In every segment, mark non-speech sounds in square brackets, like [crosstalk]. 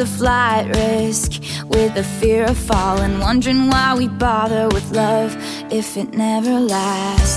a flight risk with the fear of falling, wondering why we bother with love if it never lasts.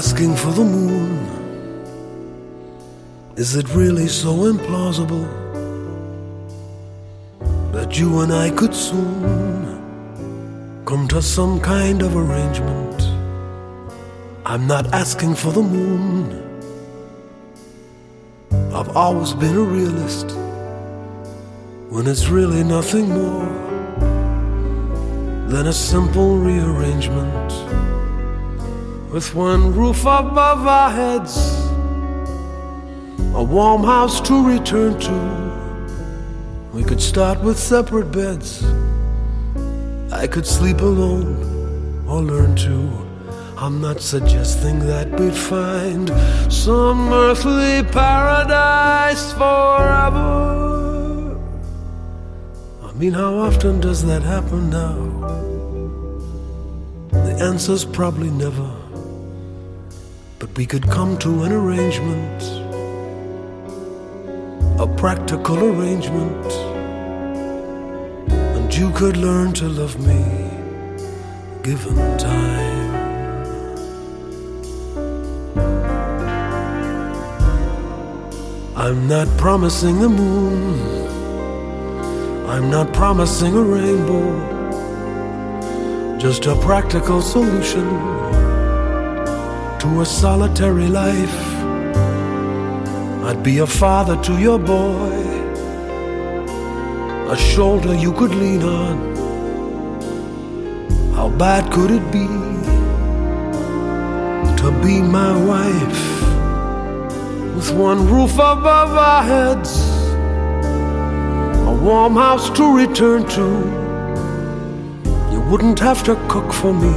asking for the moon. Is it really so implausible that you and I could soon come to some kind of arrangement? I'm not asking for the moon. I've always been a realist when it's really nothing more than a simple rearrangement with one roof above our heads, a warm house to return to. We could start with separate beds. I could sleep alone or learn to. I'm not suggesting that we'd find some earthly paradise forever. I mean, how often does that happen now? The answer's probably never. But we could come to an arrangement, a practical arrangement, and you could learn to love me given time. I'm not promising the moon. I'm not promising a rainbow. Just a practical solution to a solitary life. I'd be a father to your boy, a shoulder you could lean on. How bad could it be to be my wife? with one roof above our heads, a warm house to return to. You wouldn't have to cook for me,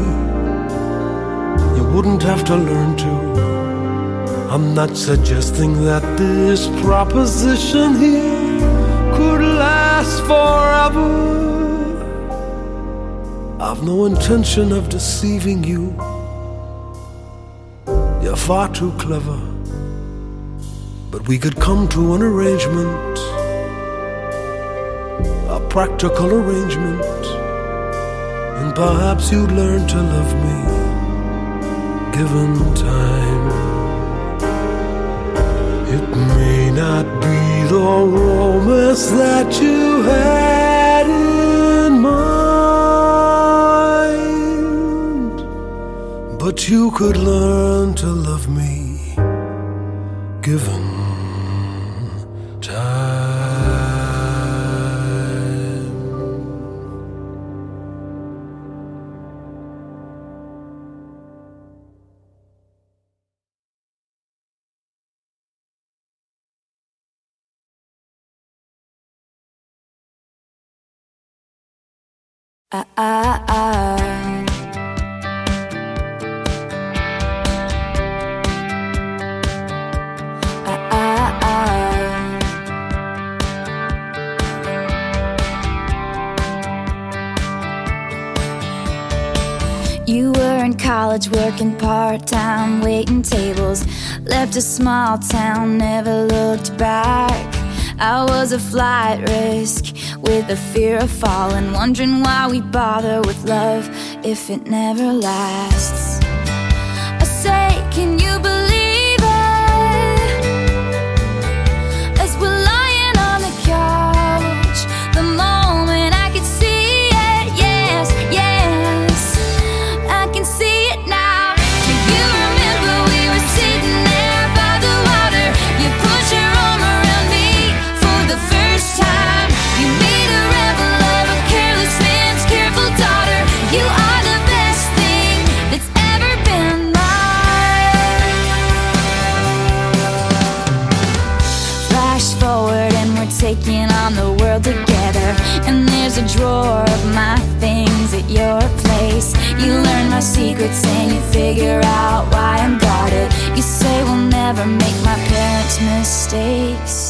wouldn't have to learn to. I'm not suggesting that this proposition here could last forever. I've no intention of deceiving you. You're far too clever. But we could come to an arrangement, a practical arrangement, and perhaps you'd learn to love me given time. It may not be the romance that you had in mind, but you could learn to love me given I, I, I. You were in college working part time, waiting tables. Left a small town, never looked back. I was a flight risk with the fear of falling, wondering why we bother with love if it never lasts. I say, can you believe? Mistakes.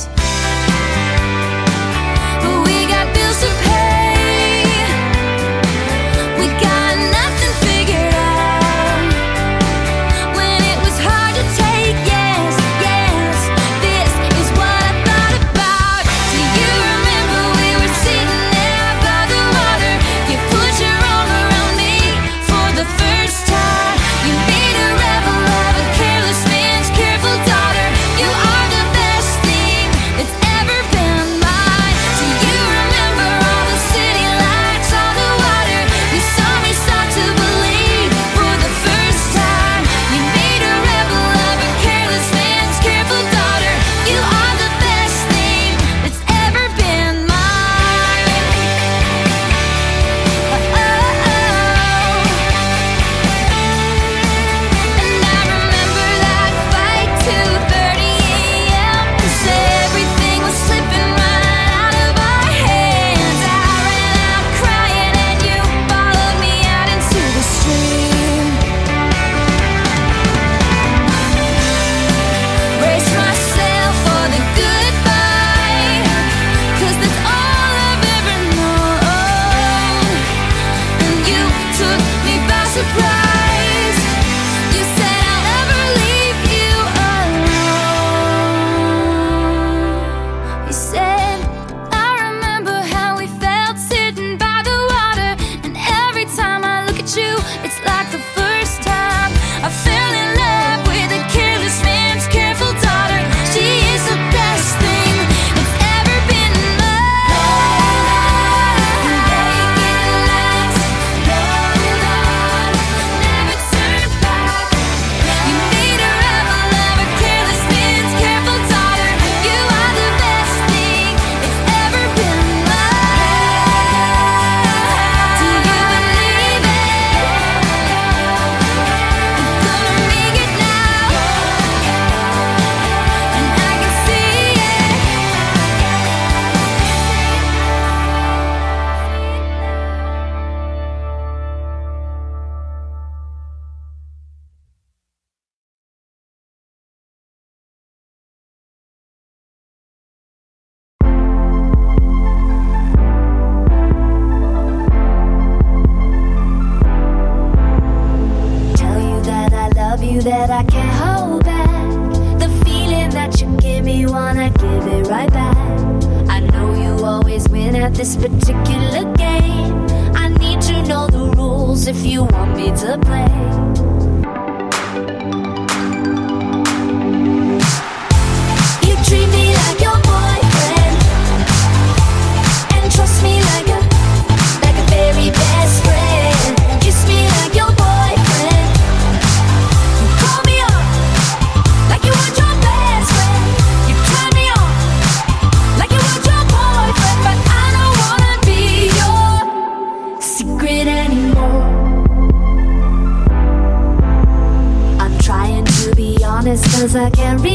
Cause I can't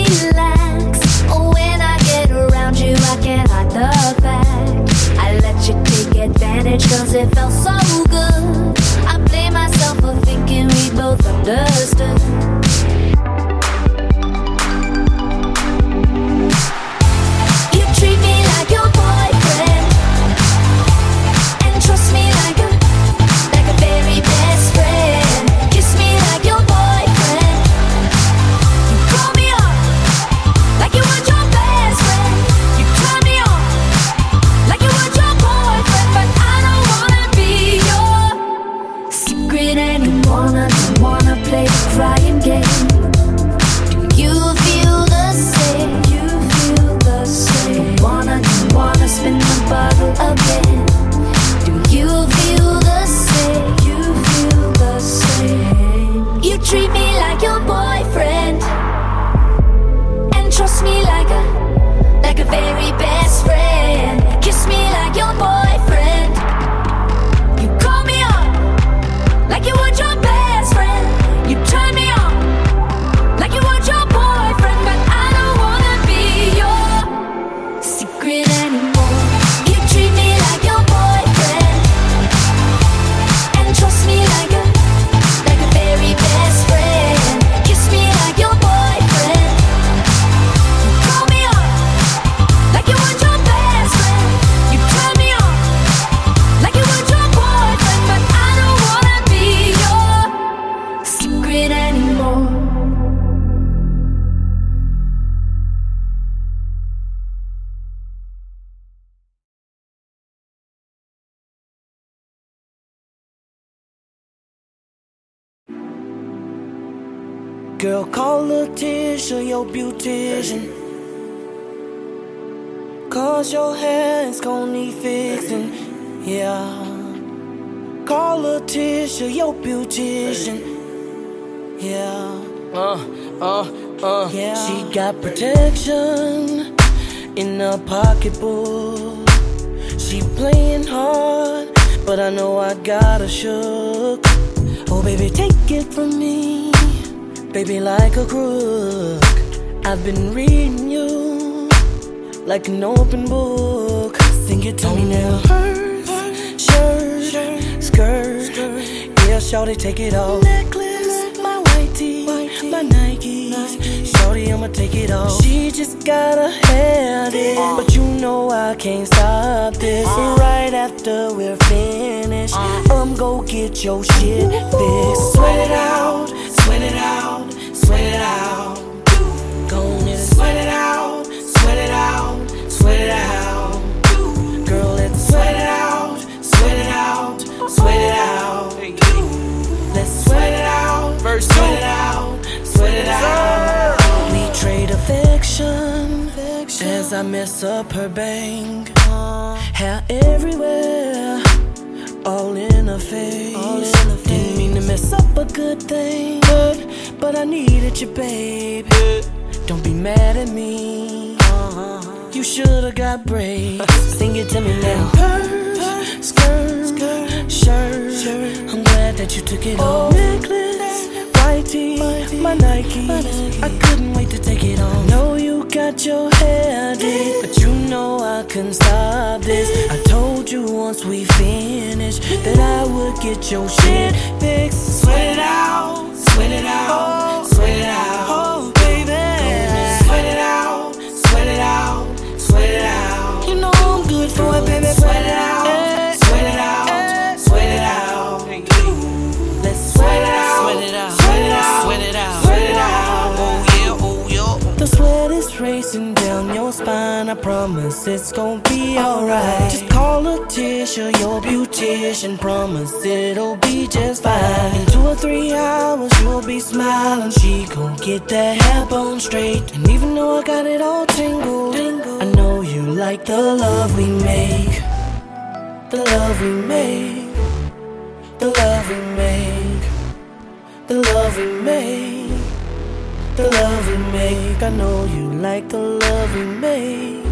call Letitia, your beautician. Cause your hair's gonna need fixing, yeah. Call Letitia, your beautician, yeah. Uh, uh, uh, yeah. She got protection in her pocketbook. She playing hard, but I know I got her shook. Oh, baby, take it from me baby, like a crook. I've been reading you like an open book. Sing it to me now. Purse, shirt, skirt, yeah, shawty, take it off. Necklace, my white tee, my Nikes. Shawty, I'ma take it off. She just got a head in, but you know I can't stop this. Right after we're finished, I'm go get your shit fixed. Sweat it out Sweat it out, sweat it out. Go on and sweat it out, sweat it out, sweat it out. Girl, let's sweat it out, sweat it out, sweat it out. Let's sweat it out, first sweat it out, sweat it out. We trade affection as I mess up her bang. Hair everywhere, all in her face. Didn't mean to mess up a good thing but I needed you, babe. Don't be mad at me. Uh-huh. You should've got brave. [laughs] Sing it to me now. Purse, skirt, shirt. I'm glad that you took it off. Oh, necklace, white tee, my Nike. I couldn't wait to take it off. Know you got your hair did, know I couldn't stop this. I told you once we finished that I would get your shit fixed. Sweat it out. Sweat it out, sweat it out. Oh, baby. Sweat it out, sweat it out, sweat it out. You know I'm good for it, baby. Sweat it out, sweat it out, sweat it out. Let's sweat it out, sweat it out, sweat it out, sweat it out. heart's racing down your spine. I promise it's gonna be alright. Just call Letitia, your beautician. Promise it'll be just fine. In two or three hours, you'll be smiling. She gon' get that hair bone straight. And even though I got it all tingled, I know you like the love we make. The love we make. The love we make. The love we make the love we make. I know you like the love we make.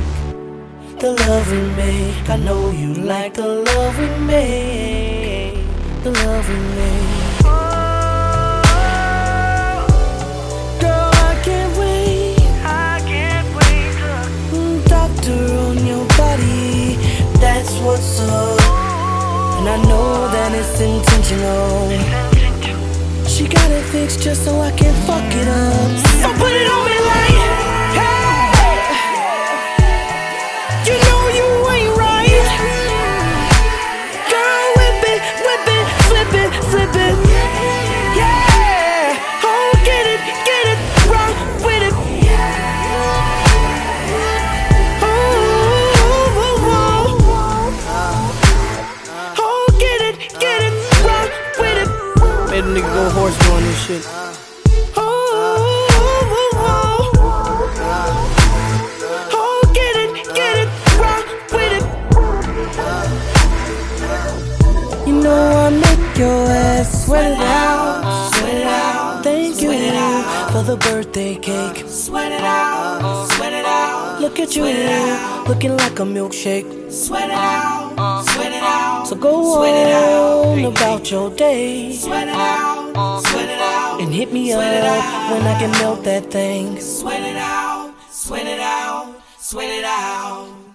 The love we make. I know you like the love we make. The love we make. Just so I can fuck it up. So put it on milkshake. Sweat it uh-huh. out, uh-huh. sweat it out. So go sweat on about your day. Sweat it out, uh-huh. sweat it out. And hit me up when I can melt that thing. Sweat it out, sweat it out, sweat it out.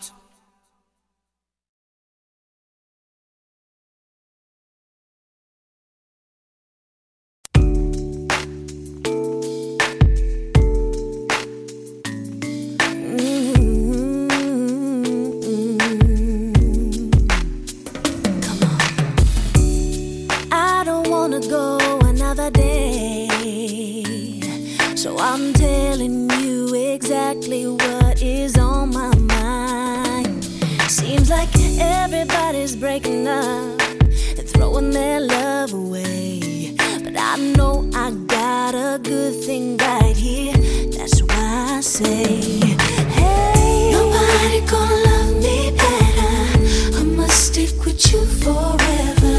Forever.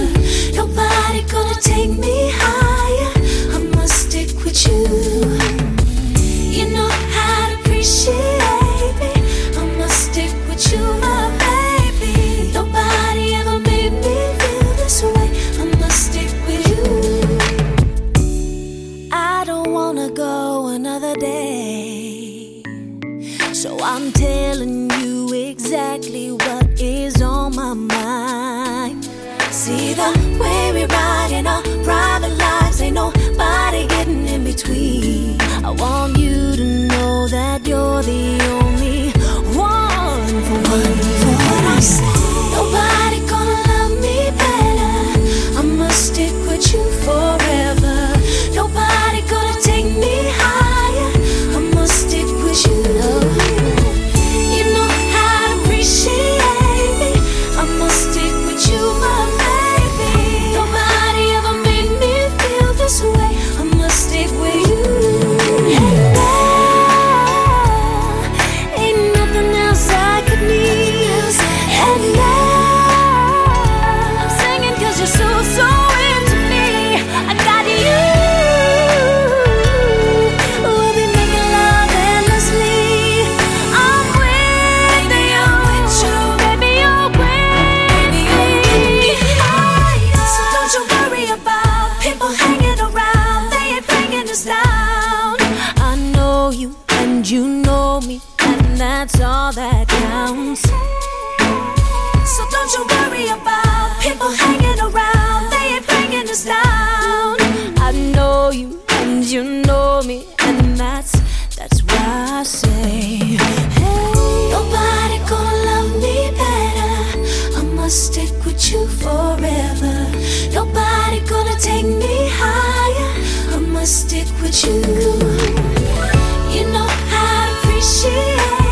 Nobody gonna take me higher. I must stick with you. You know how to appreciate me. I must stick with you, my baby. Nobody ever made me feel this way. I must stick with you. I don't wanna go another day. So I'm telling you exactly what is on my mind. See the way we ride in our private lives, ain't nobody getting in between. I want you to know that you're the only one for me. For what I say, you know me, and that's all that counts. So don't you worry about people hanging around. They ain't bringing us down. I know you and you know me, and that's that's why I say, Hey, nobody gonna love me better. I must stick with you forever. Nobody gonna take me higher. I must stick with you. You know 心。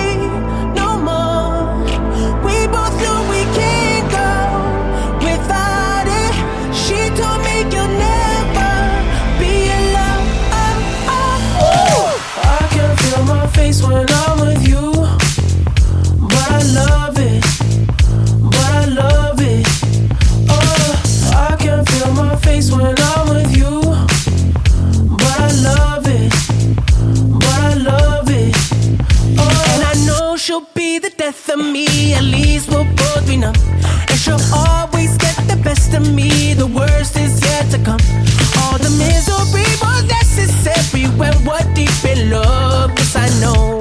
face when I'm with you, but I love it, but I love it. Oh, I can feel my face when I'm with you, but I love it, but I love it. Oh, and I know she'll be the death of me. At least we'll both be numb, and she'll always get the best of me. The worst is yet to come. All the misery was necessary when we're deep in love. Know,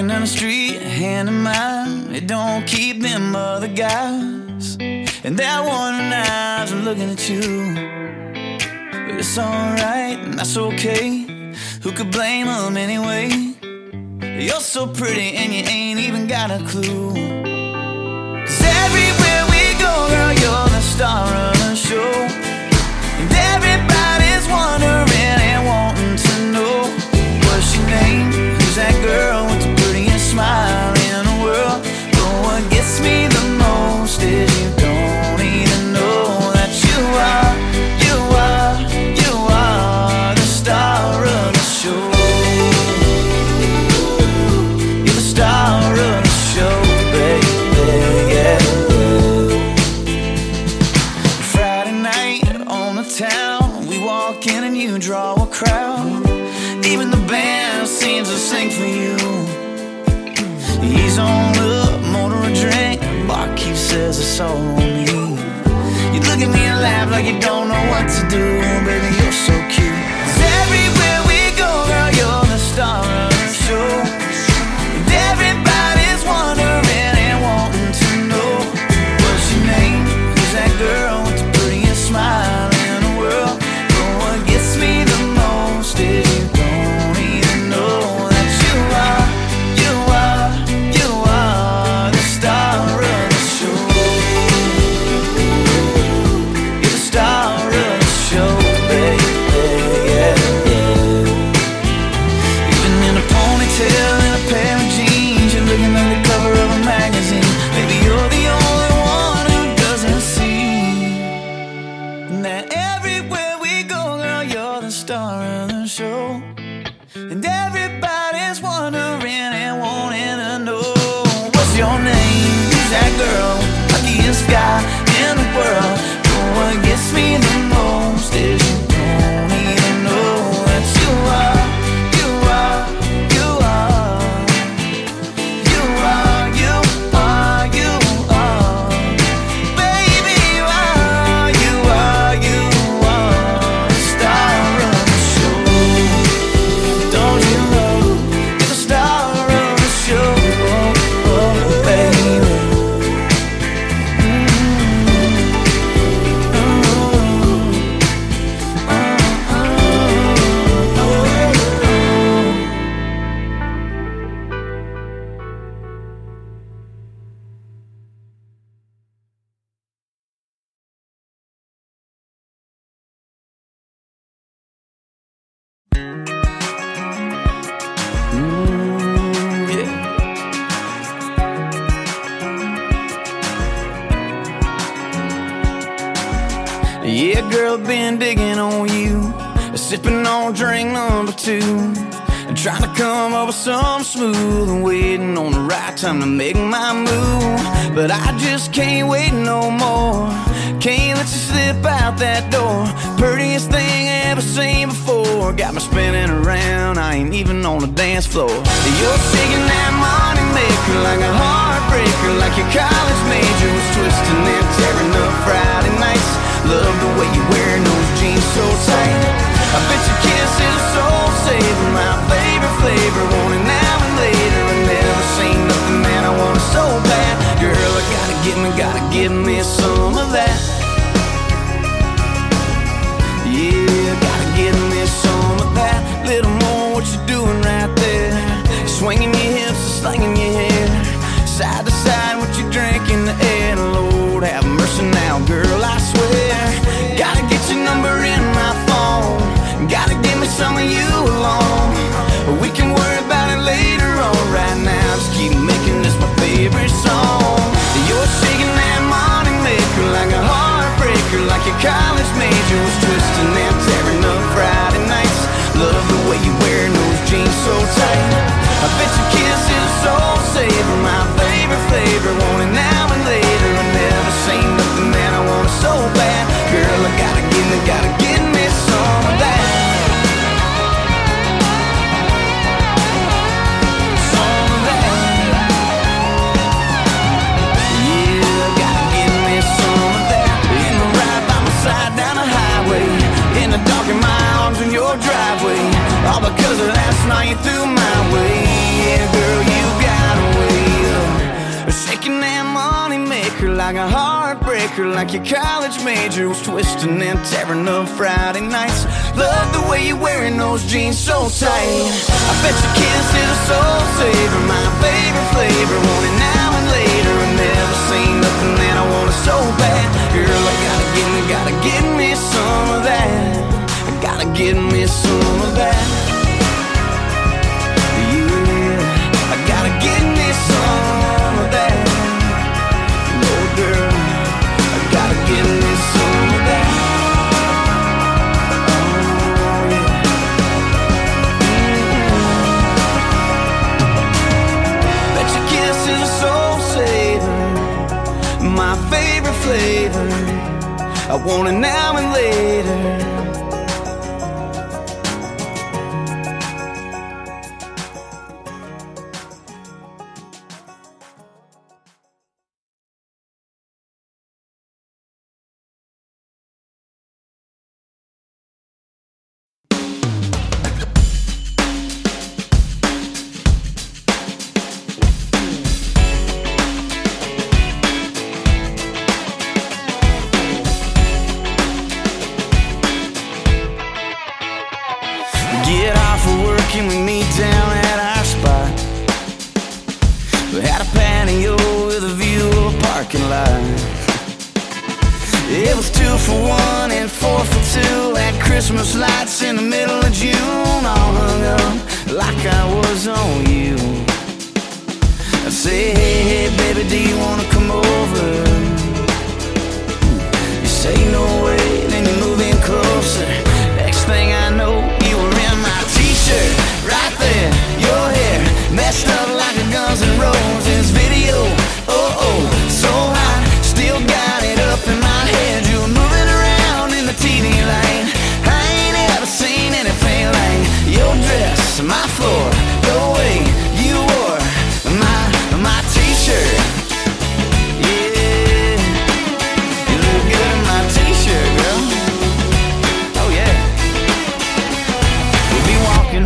Walking down the street, hand in mine. It don't keep them other guys. And that one and eyes are looking at you. But it's alright, and that's okay. Who could blame them anyway? You're so pretty, and you ain't even got a clue. Cause everywhere we go, girl, you're the star of the show. And everybody's wondering and wanting to know what's your name? Who's that girl? you. You look at me and laugh like you don't know what to do, baby. You're so cute. Sipping on drink number two. Trying to come up with something smooth and waiting on the right time to make my move. But I just can't wait no more. Can't let you slip out that door. Prettiest thing I ever seen before. Got me spinning around, I ain't even on the dance floor. You're shaking that money maker like a heartbreaker, like your college major was twisting and tearing up Friday nights. Love the way you wearing favorite Of last night you threw my way. Yeah, girl, you got a way of shaking that money maker like a heartbreaker, like your college major was twisting and tearing up Friday nights. Love the way you're wearing those jeans so tight. I bet your kiss is a soul saver, my favorite flavor. Want it now and later. I never seen nothing that I want so bad. Girl, I gotta get me, gotta give me some of that. I gotta give me some of that. Flavor. I want it now and later.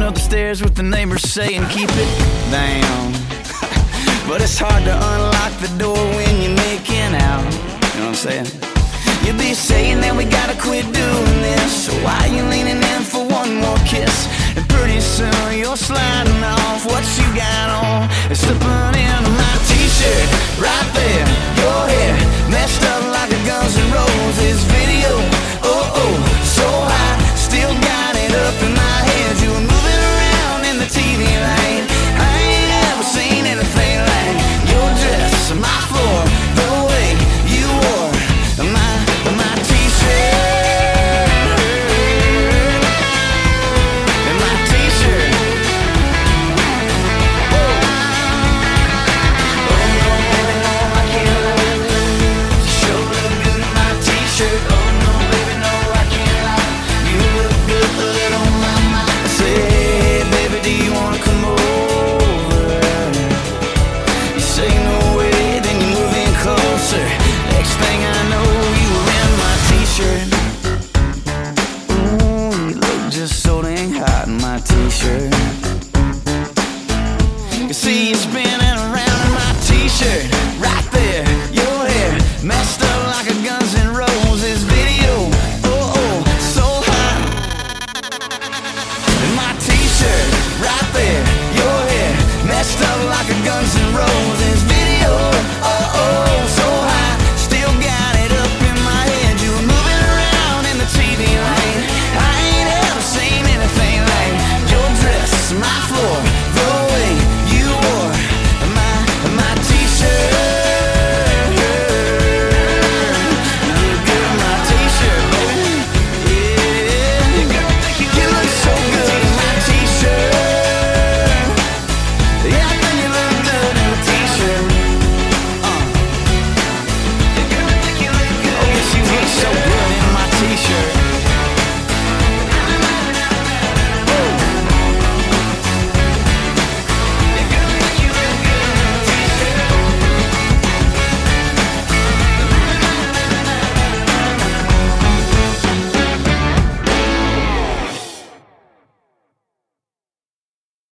Up the stairs with the neighbors saying, keep it down. [laughs] but it's hard to unlock the door when you're making out. You know what I'm saying? You'll be saying that we gotta quit doing this. So why you leaning in for one more kiss? And pretty soon you're sliding off what you got on and slipping into my t-shirt right there. Your hair messed up like a Guns N' Roses You see, it's spinning around in my t-shirt, right